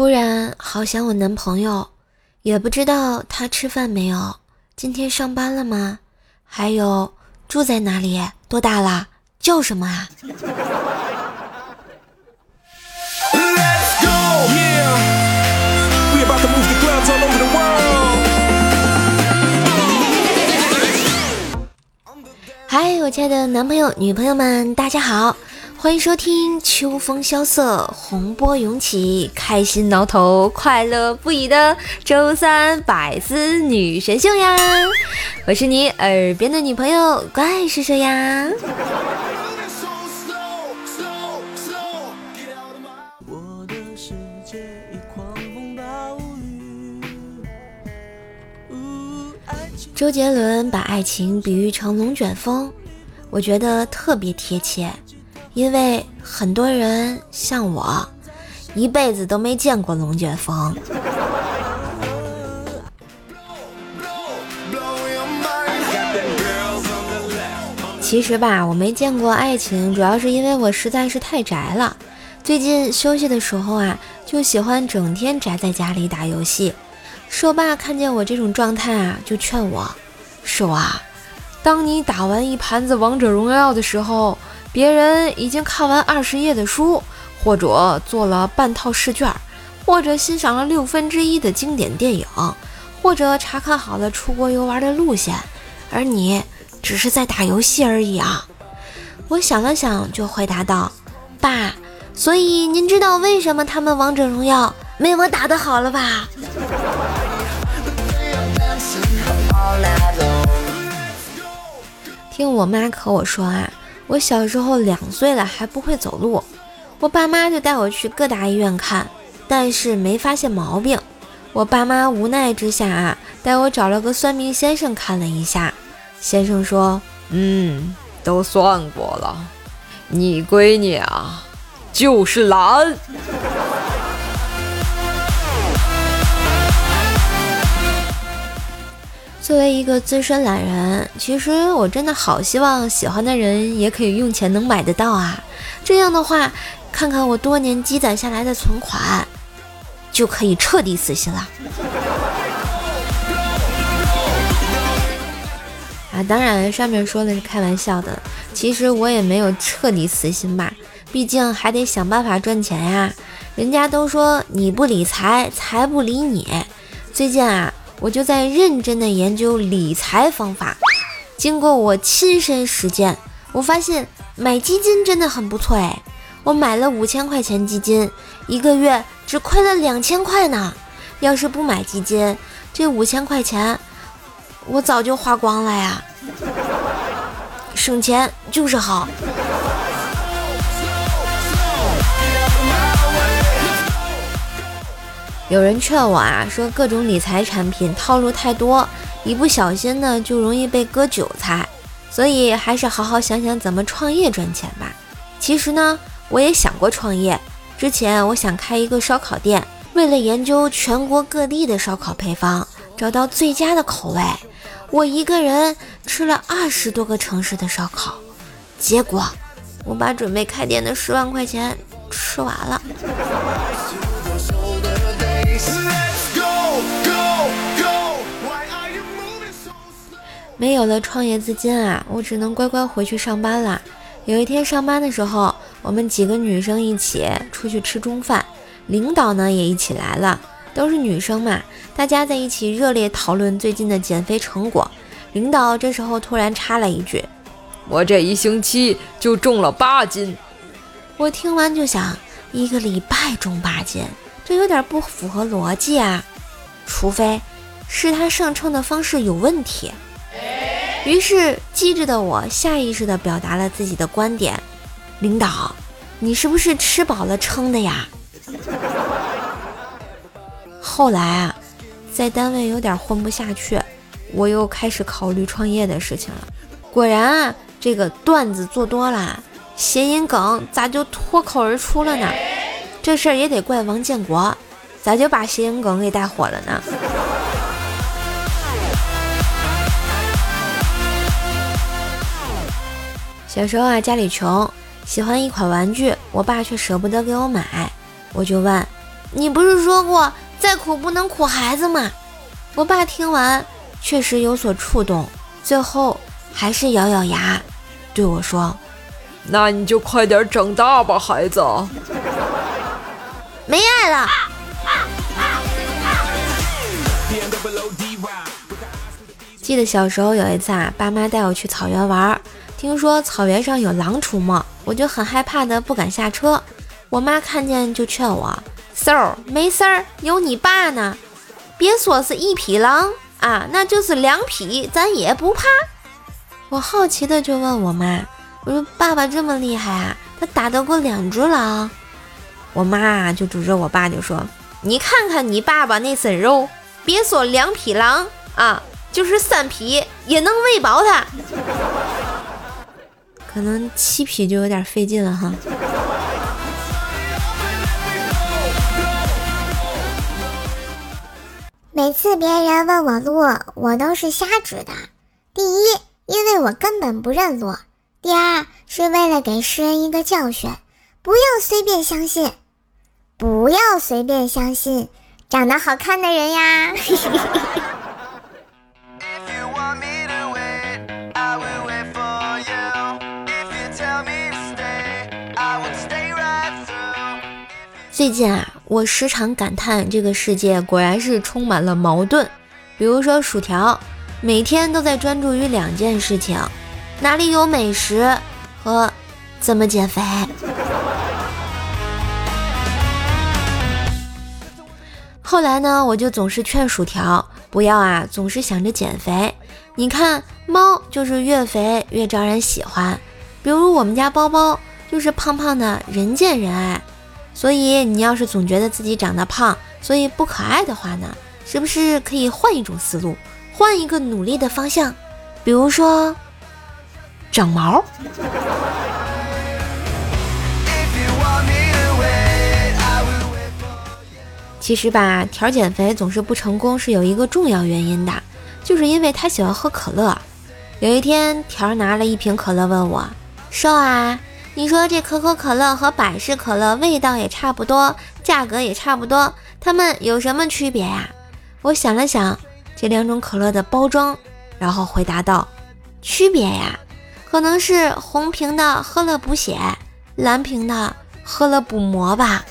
突然好想我男朋友，也不知道他吃饭没有，今天上班了吗？还有住在哪里？多大了？叫什么啊？嗨，我亲爱的男朋友、女朋友们，大家好，欢迎收听秋风萧瑟，洪波涌起，开心挠头，快乐不已的周三百思女神秀呀！我是你耳边的女朋友，怪是谁呀？周杰伦把爱情比喻成龙卷风，我觉得特别贴切，因为很多人像我，一辈子都没见过龙卷风。其实吧，我没见过爱情，主要是因为我实在是太宅了。最近休息的时候啊，就喜欢整天宅在家里打游戏。兽爸看见我这种状态啊，就劝我：“兽啊，当你打完一盘子王者荣耀的时候，别人已经看完二十页的书，或者做了半套试卷，或者欣赏了六分之一的经典电影，或者查看好了出国游玩的路线，而你只是在打游戏而已啊！”我想了想，就回答道：“爸，所以您知道为什么他们王者荣耀没我打得好了吧？” 听我妈和我说啊，我小时候两岁了还不会走路，我爸妈就带我去各大医院看，但是没发现毛病。我爸妈无奈之下啊，带我找了个算命先生看了一下，先生说：“嗯，都算过了，你闺女啊，就是懒。”作为一个资深懒人，其实我真的好希望喜欢的人也可以用钱能买得到啊！这样的话，看看我多年积攒下来的存款，就可以彻底死心了。啊，当然上面说的是开玩笑的，其实我也没有彻底死心吧，毕竟还得想办法赚钱呀。人家都说你不理财，财不理你。最近啊。我就在认真的研究理财方法，经过我亲身实践，我发现买基金真的很不错哎！我买了五千块钱基金，一个月只亏了两千块呢。要是不买基金，这五千块钱我早就花光了呀。省钱就是好。有人劝我啊，说各种理财产品套路太多，一不小心呢就容易被割韭菜，所以还是好好想想怎么创业赚钱吧。其实呢，我也想过创业，之前我想开一个烧烤店，为了研究全国各地的烧烤配方，找到最佳的口味，我一个人吃了二十多个城市的烧烤，结果我把准备开店的十万块钱吃完了。没有了创业资金啊，我只能乖乖回去上班啦。有一天上班的时候，我们几个女生一起出去吃中饭，领导呢也一起来了，都是女生嘛，大家在一起热烈讨论最近的减肥成果。领导这时候突然插了一句：“我这一星期就重了八斤。”我听完就想，一个礼拜重八斤，这有点不符合逻辑啊，除非是他上秤的方式有问题。于是，机智的我下意识地表达了自己的观点：“领导，你是不是吃饱了撑的呀？” 后来啊，在单位有点混不下去，我又开始考虑创业的事情了。果然啊，这个段子做多了，谐音梗咋就脱口而出了呢？这事儿也得怪王建国，咋就把谐音梗给带火了呢？小时候啊，家里穷，喜欢一款玩具，我爸却舍不得给我买，我就问：“你不是说过再苦不能苦孩子吗？我爸听完确实有所触动，最后还是咬咬牙对我说：“那你就快点长大吧，孩子。”没爱了。记得小时候有一次啊，爸妈带我去草原玩，听说草原上有狼出没，我就很害怕的不敢下车。我妈看见就劝我：“嗖儿，没事儿，有你爸呢，别说是一匹狼啊，那就是两匹，咱也不怕。”我好奇的就问我妈：“我说爸爸这么厉害啊，他打得过两只狼？”我妈就指着我爸就说：“你看看你爸爸那身肉，别说两匹狼啊。”就是三匹也能喂饱他，可能七匹就有点费劲了哈。每次别人问我路，我都是瞎指的。第一，因为我根本不认路；第二，是为了给世人一个教训，不要随便相信，不要随便相信长得好看的人呀。最近啊，我时常感叹这个世界果然是充满了矛盾。比如说薯条，每天都在专注于两件事情：哪里有美食和怎么减肥。后来呢，我就总是劝薯条不要啊，总是想着减肥。你看，猫就是越肥越招人喜欢。比如我们家包包就是胖胖的，人见人爱。所以你要是总觉得自己长得胖，所以不可爱的话呢，是不是可以换一种思路，换一个努力的方向？比如说长毛。其实吧，条减肥总是不成功，是有一个重要原因的，就是因为他喜欢喝可乐。有一天，条拿了一瓶可乐问我：“瘦啊？”你说这可口可乐和百事可乐味道也差不多，价格也差不多，它们有什么区别呀？我想了想这两种可乐的包装，然后回答道：区别呀，可能是红瓶的喝了补血，蓝瓶的喝了补魔吧。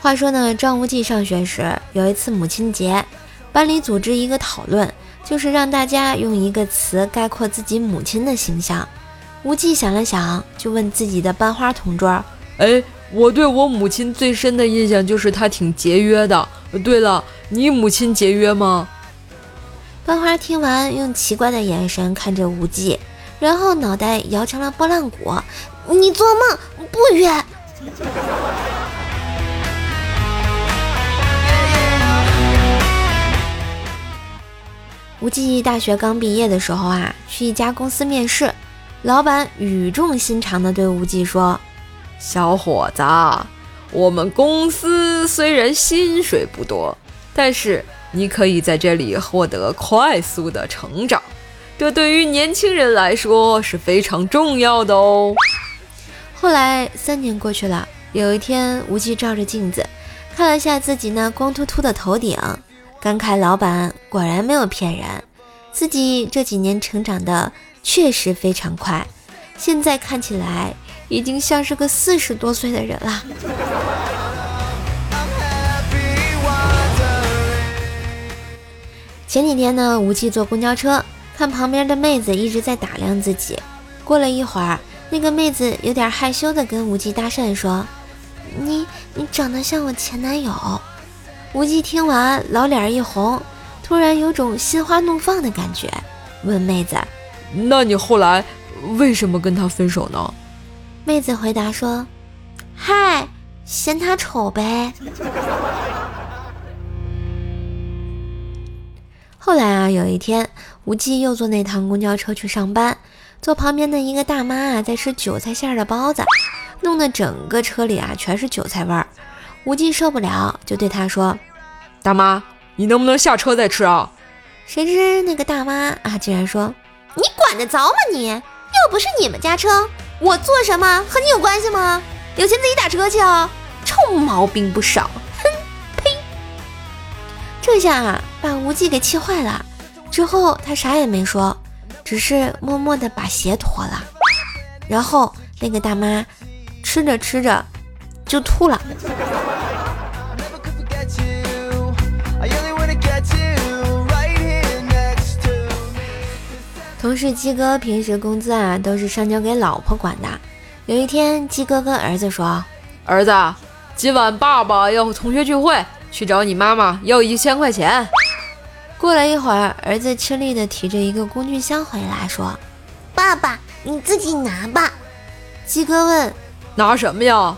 话说呢，张无忌上学时有一次母亲节。班里组织一个讨论，就是让大家用一个词概括自己母亲的形象。无忌想了想，就问自己的班花同桌：“哎，我对我母亲最深的印象就是她挺节约的。对了，你母亲节约吗？”班花听完，用奇怪的眼神看着无忌，然后脑袋摇成了拨浪鼓：“你做梦，不约。”无忌大学刚毕业的时候啊，去一家公司面试，老板语重心长地对无忌说：“小伙子，我们公司虽然薪水不多，但是你可以在这里获得快速的成长，这对于年轻人来说是非常重要的哦。”后来三年过去了，有一天，无忌照着镜子，看了下自己那光秃秃的头顶。感慨老板果然没有骗人，自己这几年成长的确实非常快，现在看起来已经像是个四十多岁的人了。前几天呢，无忌坐公交车，看旁边的妹子一直在打量自己。过了一会儿，那个妹子有点害羞的跟无忌搭讪说：“你你长得像我前男友。”无忌听完，老脸一红，突然有种心花怒放的感觉，问妹子：“那你后来为什么跟他分手呢？”妹子回答说：“嗨，嫌他丑呗。”后来啊，有一天，无忌又坐那趟公交车去上班，坐旁边的一个大妈啊，在吃韭菜馅的包子，弄得整个车里啊全是韭菜味儿。无忌受不了，就对他说：“大妈，你能不能下车再吃啊？”谁知那个大妈啊，竟然说：“你管得着吗？你有又不是你们家车，我做什么和你有关系吗？有钱自己打车去啊！臭毛病不少，哼，呸！这下啊，把无忌给气坏了。之后他啥也没说，只是默默的把鞋脱了。然后那个大妈吃着吃着就吐了。同事鸡哥平时工资啊都是上交给老婆管的。有一天，鸡哥跟儿子说：“儿子，今晚爸爸要和同学聚会，去找你妈妈要一千块钱。”过了一会儿，儿子吃力地提着一个工具箱回来，说：“爸爸，你自己拿吧。”鸡哥问：“拿什么呀？”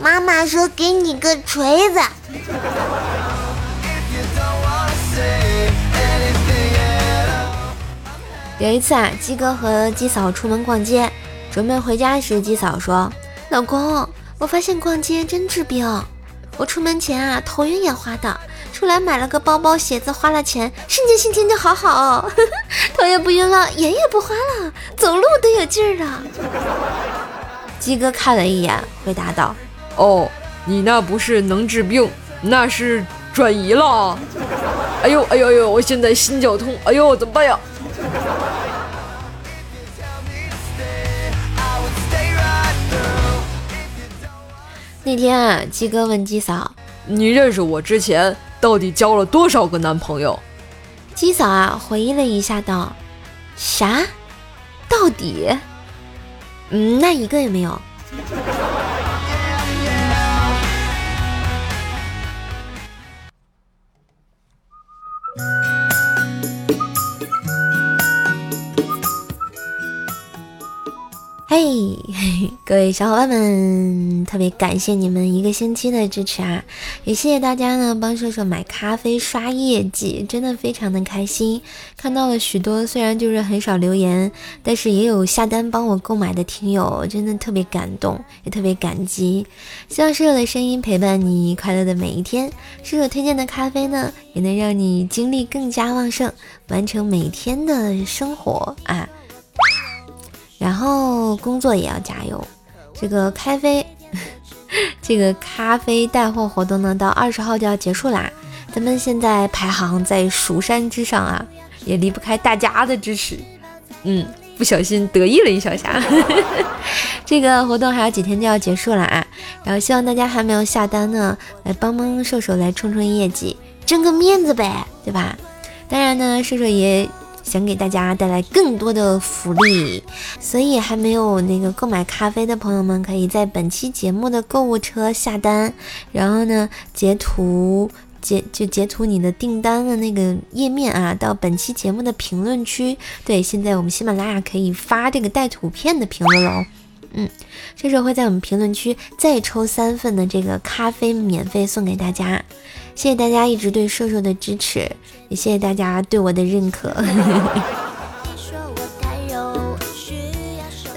妈妈说：“给你个锤子。”有一次啊，鸡哥和鸡嫂出门逛街，准备回家时，鸡嫂说：“老公，我发现逛街真治病。我出门前啊，头晕眼花的，出来买了个包包、鞋子，花了钱，瞬间心情就好好，头也不晕了，眼也不花了，走路都有劲儿了。”鸡哥看了一眼，回答道：“哦，你那不是能治病，那是转移了。哎呦哎呦哎呦，我现在心绞痛，哎呦，怎么办呀？”那天啊，鸡哥问鸡嫂：“你认识我之前，到底交了多少个男朋友？”鸡嫂啊，回忆了一下，道：“啥？到底？嗯，那一个也没有。”嘿，各位小伙伴们，特别感谢你们一个星期的支持啊！也谢谢大家呢，帮射手买咖啡刷业绩，真的非常的开心。看到了许多虽然就是很少留言，但是也有下单帮我购买的听友，真的特别感动，也特别感激。希望射手的声音陪伴你快乐的每一天，射手推荐的咖啡呢，也能让你精力更加旺盛，完成每天的生活啊！然后工作也要加油。这个咖啡，这个咖啡带货活动呢，到二十号就要结束啦。咱们现在排行在蜀山之上啊，也离不开大家的支持。嗯，不小心得意了一小下。这个活动还有几天就要结束了啊，然后希望大家还没有下单呢，来帮帮射手来冲冲业绩，争个面子呗，对吧？当然呢，射手也。想给大家带来更多的福利，所以还没有那个购买咖啡的朋友们，可以在本期节目的购物车下单，然后呢截图截就截图你的订单的那个页面啊，到本期节目的评论区。对，现在我们喜马拉雅可以发这个带图片的评论喽。嗯，这时候会在我们评论区再抽三份的这个咖啡免费送给大家。谢谢大家一直对瘦瘦的支持，也谢谢大家对我的认可。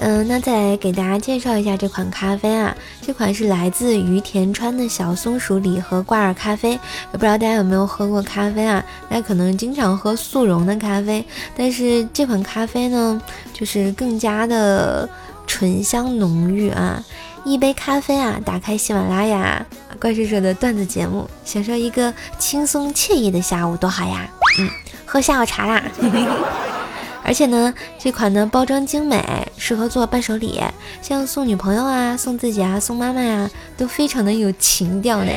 嗯，那再来给大家介绍一下这款咖啡啊，这款是来自于田川的小松鼠礼盒挂耳咖啡。也不知道大家有没有喝过咖啡啊？大家可能经常喝速溶的咖啡，但是这款咖啡呢，就是更加的醇香浓郁啊。一杯咖啡啊，打开喜马拉雅怪兽兽的段子节目，享受一个轻松惬意的下午，多好呀！嗯，喝下午茶啦。而且呢，这款呢包装精美，适合做伴手礼，像送女朋友啊、送自己啊、送妈妈呀，都非常的有情调呢。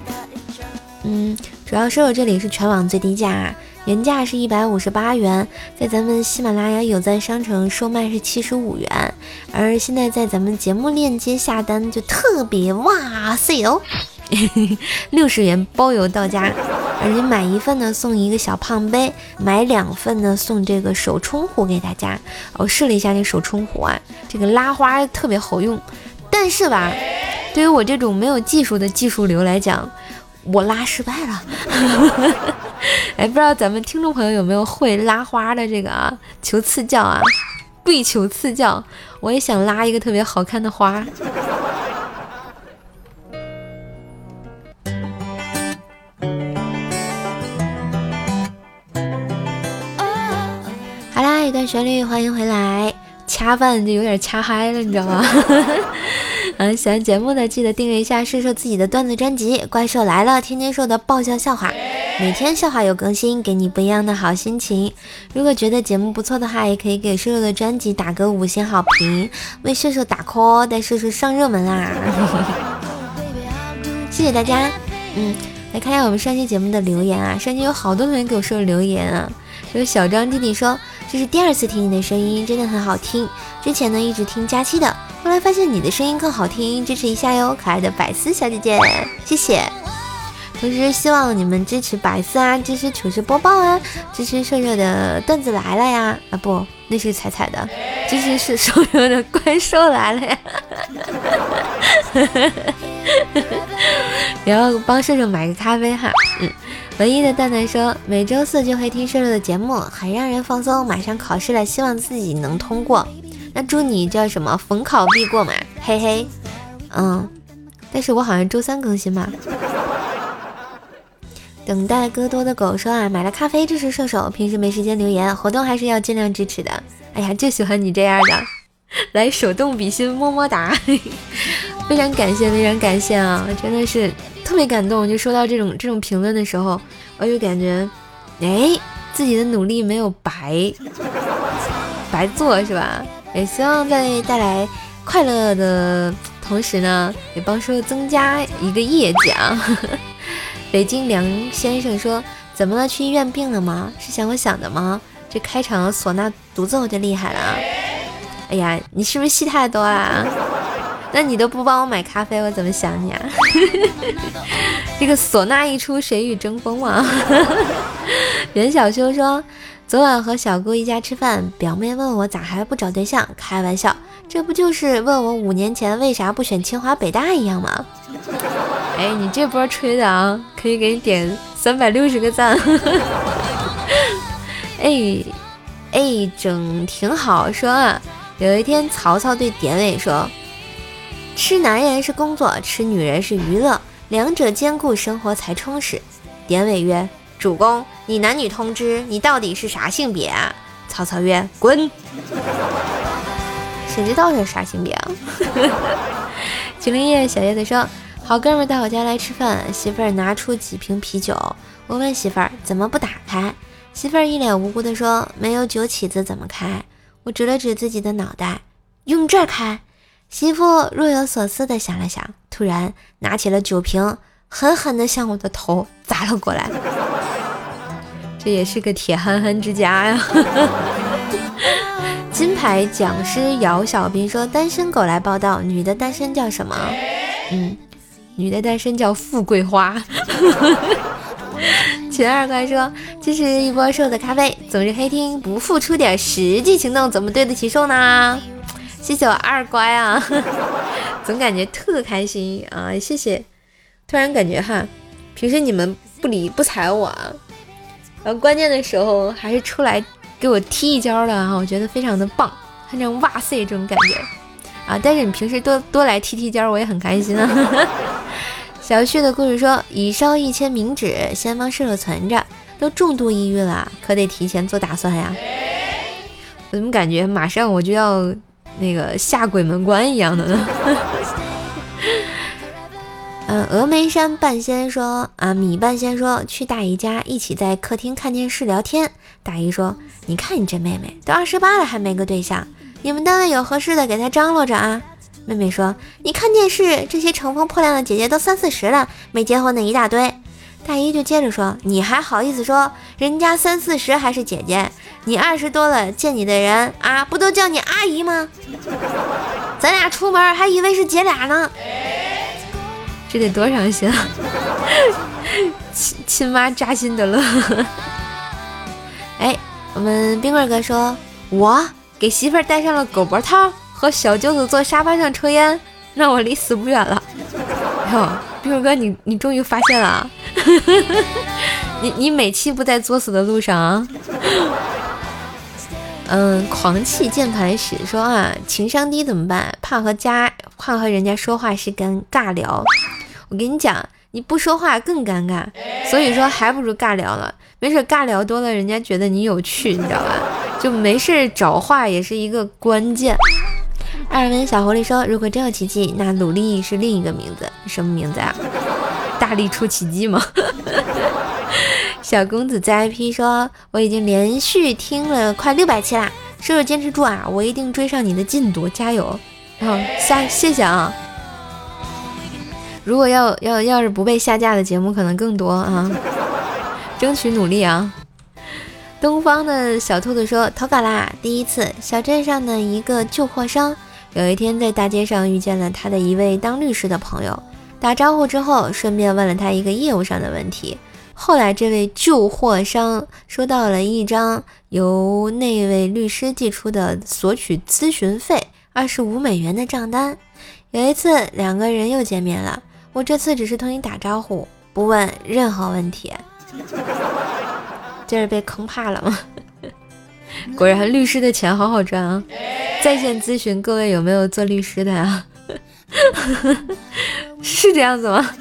嗯，主要是我这里是全网最低价。原价是一百五十八元，在咱们喜马拉雅有赞商城售卖是七十五元，而现在在咱们节目链接下单就特别哇塞哦，六十元包邮到家，而且买一份呢送一个小胖杯，买两份呢送这个手冲壶给大家。我试了一下这手冲壶啊，这个拉花特别好用，但是吧，对于我这种没有技术的技术流来讲，我拉失败了。哎，不知道咱们听众朋友有没有会拉花的这个啊？求赐教啊！跪求赐教，我也想拉一个特别好看的花。好啦，一段旋律，欢迎回来。恰饭就有点恰嗨了，你知道吗？嗯，喜欢节目的记得订阅一下瘦瘦自己的段子专辑《怪兽来了》，天天说的爆笑笑话，每天笑话有更新，给你不一样的好心情。如果觉得节目不错的话，也可以给瘦瘦的专辑打个五星好评，为瘦瘦打 call，带瘦瘦上热门啊！谢谢大家。嗯，来看一下我们上期节目的留言啊，上期有好多人给我说留言啊。有小张弟弟说：“这是第二次听你的声音，真的很好听。之前呢一直听佳期的，后来发现你的声音更好听，支持一下哟，可爱的百思小姐姐，谢谢。同时希望你们支持百思啊，支持糗事播报啊，支持瘦瘦的段子来了呀，啊不，那是彩彩的，支持是瘦瘦的怪兽来了呀。然后帮瘦瘦买个咖啡哈，嗯。”唯一的蛋蛋说，每周四就会听瘦瘦的节目，很让人放松。马上考试了，希望自己能通过。那祝你叫什么？逢考必过嘛，嘿嘿。嗯，但是我好像周三更新嘛。等待戈多的狗说啊，买了咖啡支持射手，平时没时间留言，活动还是要尽量支持的。哎呀，就喜欢你这样的，来手动比心，么么哒。非常感谢，非常感谢啊，真的是。特别感动，就收到这种这种评论的时候，我就感觉，哎，自己的努力没有白白做，是吧？也希望在带来快乐的同时呢，也帮说增加一个业绩啊。北京梁先生说：“怎么了？去医院病了吗？是想我想的吗？这开场唢呐独奏就厉害了。哎呀，你是不是戏太多了？”那你都不帮我买咖啡，我怎么想你啊？这个唢呐一出，谁与争锋嘛？袁小修说，昨晚和小姑一家吃饭，表妹问我咋还不找对象，开玩笑，这不就是问我五年前为啥不选清华北大一样吗？哎，你这波吹的啊，可以给你点三百六十个赞。哎哎，整挺好。说啊，有一天曹操对典韦说。吃男人是工作，吃女人是娱乐，两者兼顾，生活才充实。典韦曰：“主公，你男女通吃，你到底是啥性别啊？”曹操曰：“滚！谁知道是啥性别啊？” 九零叶小叶子说：“好哥们到我家来吃饭，媳妇儿拿出几瓶啤酒，我问媳妇儿怎么不打开，媳妇儿一脸无辜的说：没有酒起子怎么开？我指了指自己的脑袋，用这开。”媳妇若有所思地想了想，突然拿起了酒瓶，狠狠地向我的头砸了过来。这也是个铁憨憨之家呀！金牌讲师姚小兵说：“单身狗来报道，女的单身叫什么？嗯，女的单身叫富贵花。”秦二怪说：“这是一波瘦的咖啡，总是黑听，不付出点实际行动，怎么对得起瘦呢？”谢谢我二乖啊，总感觉特开心啊！谢谢，突然感觉哈，平时你们不理不睬我，然后关键的时候还是出来给我踢一脚的哈，我觉得非常的棒，那种哇塞这种感觉啊！但是你平时多多来踢踢脚，我也很开心啊。小旭的故事说，已烧一千冥纸，先帮舍友存着，都重度抑郁了，可得提前做打算呀。我怎么感觉马上我就要。那个下鬼门关一样的呢。嗯，峨眉山半仙说啊，米半仙说去大姨家一起在客厅看电视聊天。大姨说：“你看你这妹妹都二十八了还没个对象，你们单位有合适的给她张罗着啊。”妹妹说：“你看电视，这些乘风破浪的姐姐都三四十了，没结婚的一大堆。”大姨就接着说：“你还好意思说人家三四十还是姐姐？你二十多了，见你的人啊，不都叫你阿姨吗？咱俩出门还以为是姐俩呢，这得多伤心啊！亲亲妈扎心得了。哎，我们冰棍哥说，我给媳妇戴上了狗脖套，和小舅子坐沙发上抽烟，那我离死不远了。哟，冰棍哥，你你终于发现了。你你每期不在作死的路上啊？嗯，狂气键盘使说啊，情商低怎么办？怕和家怕和人家说话是跟尬聊。我跟你讲，你不说话更尴尬，所以说还不如尬聊了。没事，尬聊多了，人家觉得你有趣，你知道吧？就没事找话也是一个关键。二文小狐狸说：“如果真有奇迹，那努力是另一个名字，什么名字啊？大力出奇迹吗？” 小公子 ZIP 说：“我已经连续听了快六百期啦，叔叔坚持住啊，我一定追上你的进度，加油！好，下谢谢啊。如果要要要是不被下架的节目可能更多啊，争取努力啊。”东方的小兔子说：“投稿啦，第一次，小镇上的一个旧货商。”有一天，在大街上遇见了他的一位当律师的朋友，打招呼之后，顺便问了他一个业务上的问题。后来，这位旧货商收到了一张由那位律师寄出的索取咨询费二十五美元的账单。有一次，两个人又见面了，我这次只是同你打招呼，不问任何问题。这是被坑怕了吗？果然，律师的钱好好赚啊！在线咨询，各位有没有做律师的呀？是这样子吗？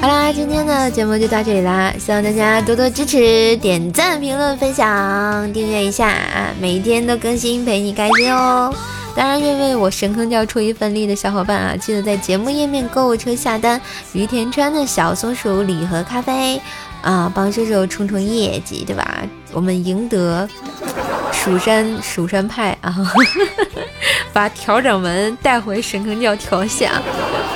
好啦，今天的节目就到这里啦，希望大家多多支持，点赞、评论、分享、订阅一下啊！每一天都更新，陪你开心哦。当然，愿为我神坑教出一份力的小伙伴啊，记得在节目页面购物车下单于田川的小松鼠礼盒咖啡啊，帮射手冲冲业绩，对吧？我们赢得蜀山蜀山派啊，把调整门带回神坑教调下。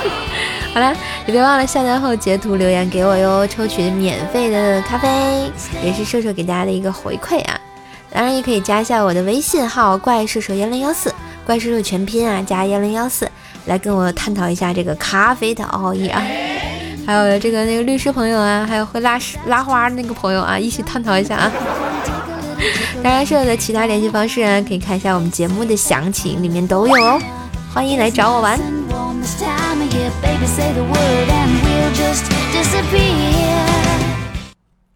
好了，也别忘了下单后截图留言给我哟，抽取免费的咖啡，也是射手给大家的一个回馈啊。当然，也可以加一下我的微信号怪射手幺零幺四。怪叔叔全拼啊，加幺零幺四来跟我探讨一下这个咖啡的奥义啊，还有这个那个律师朋友啊，还有会拉拉花那个朋友啊，一起探讨一下啊。当然，是有的其他联系方式啊，可以看一下我们节目的详情，里面都有哦。欢迎来找我玩。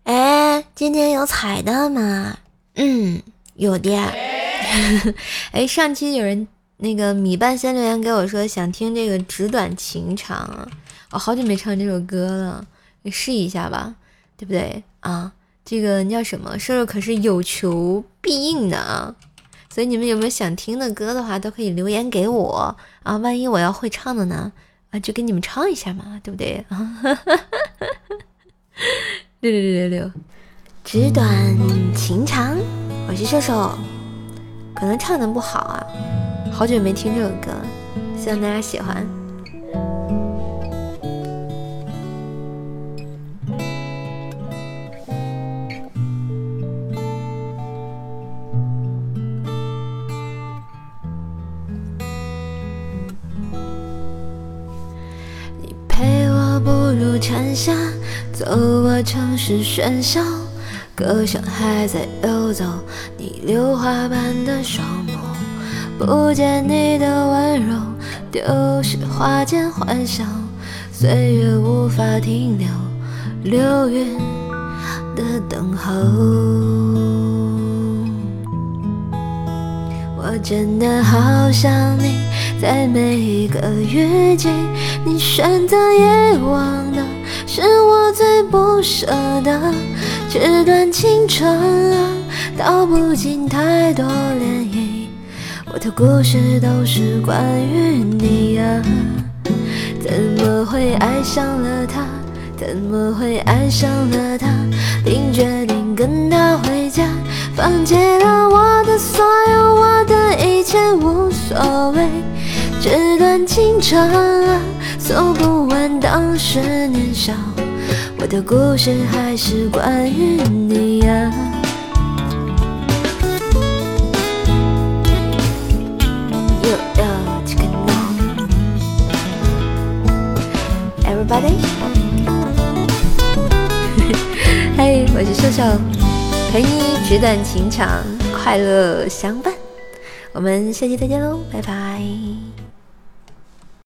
哎，今天有彩蛋吗？嗯，有的。哎，上期有人那个米半仙留言给我说想听这个纸短情长，我好久没唱这首歌了，你试一下吧，对不对啊？这个叫什么？射手可是有求必应的啊，所以你们有没有想听的歌的话，都可以留言给我啊。万一我要会唱的呢，啊，就给你们唱一下嘛，对不对啊？六六六六六，纸短情长，我是射手。可能唱的不好啊，好久没听这首歌，希望大家喜欢。蝉夏，走过城市喧嚣。歌声还在游走，你榴花般的双眸，不见你的温柔，丢失花间欢笑，岁月无法停留，流云的等候。我真的好想你，在每一个雨季，你选择遗忘的是我最不舍的。这段情长，道不尽太多涟漪。我的故事都是关于你呀，怎么会爱上了他？怎么会爱上了他？并决定跟他回家，放弃了我的所有，我的一切无所谓。这段情长啊，诉不完当时年少。我的故事还是关于你呀。Everybody，嘿，我是秀秀，陪你纸短情长，快乐相伴。我们下期再见喽，拜拜。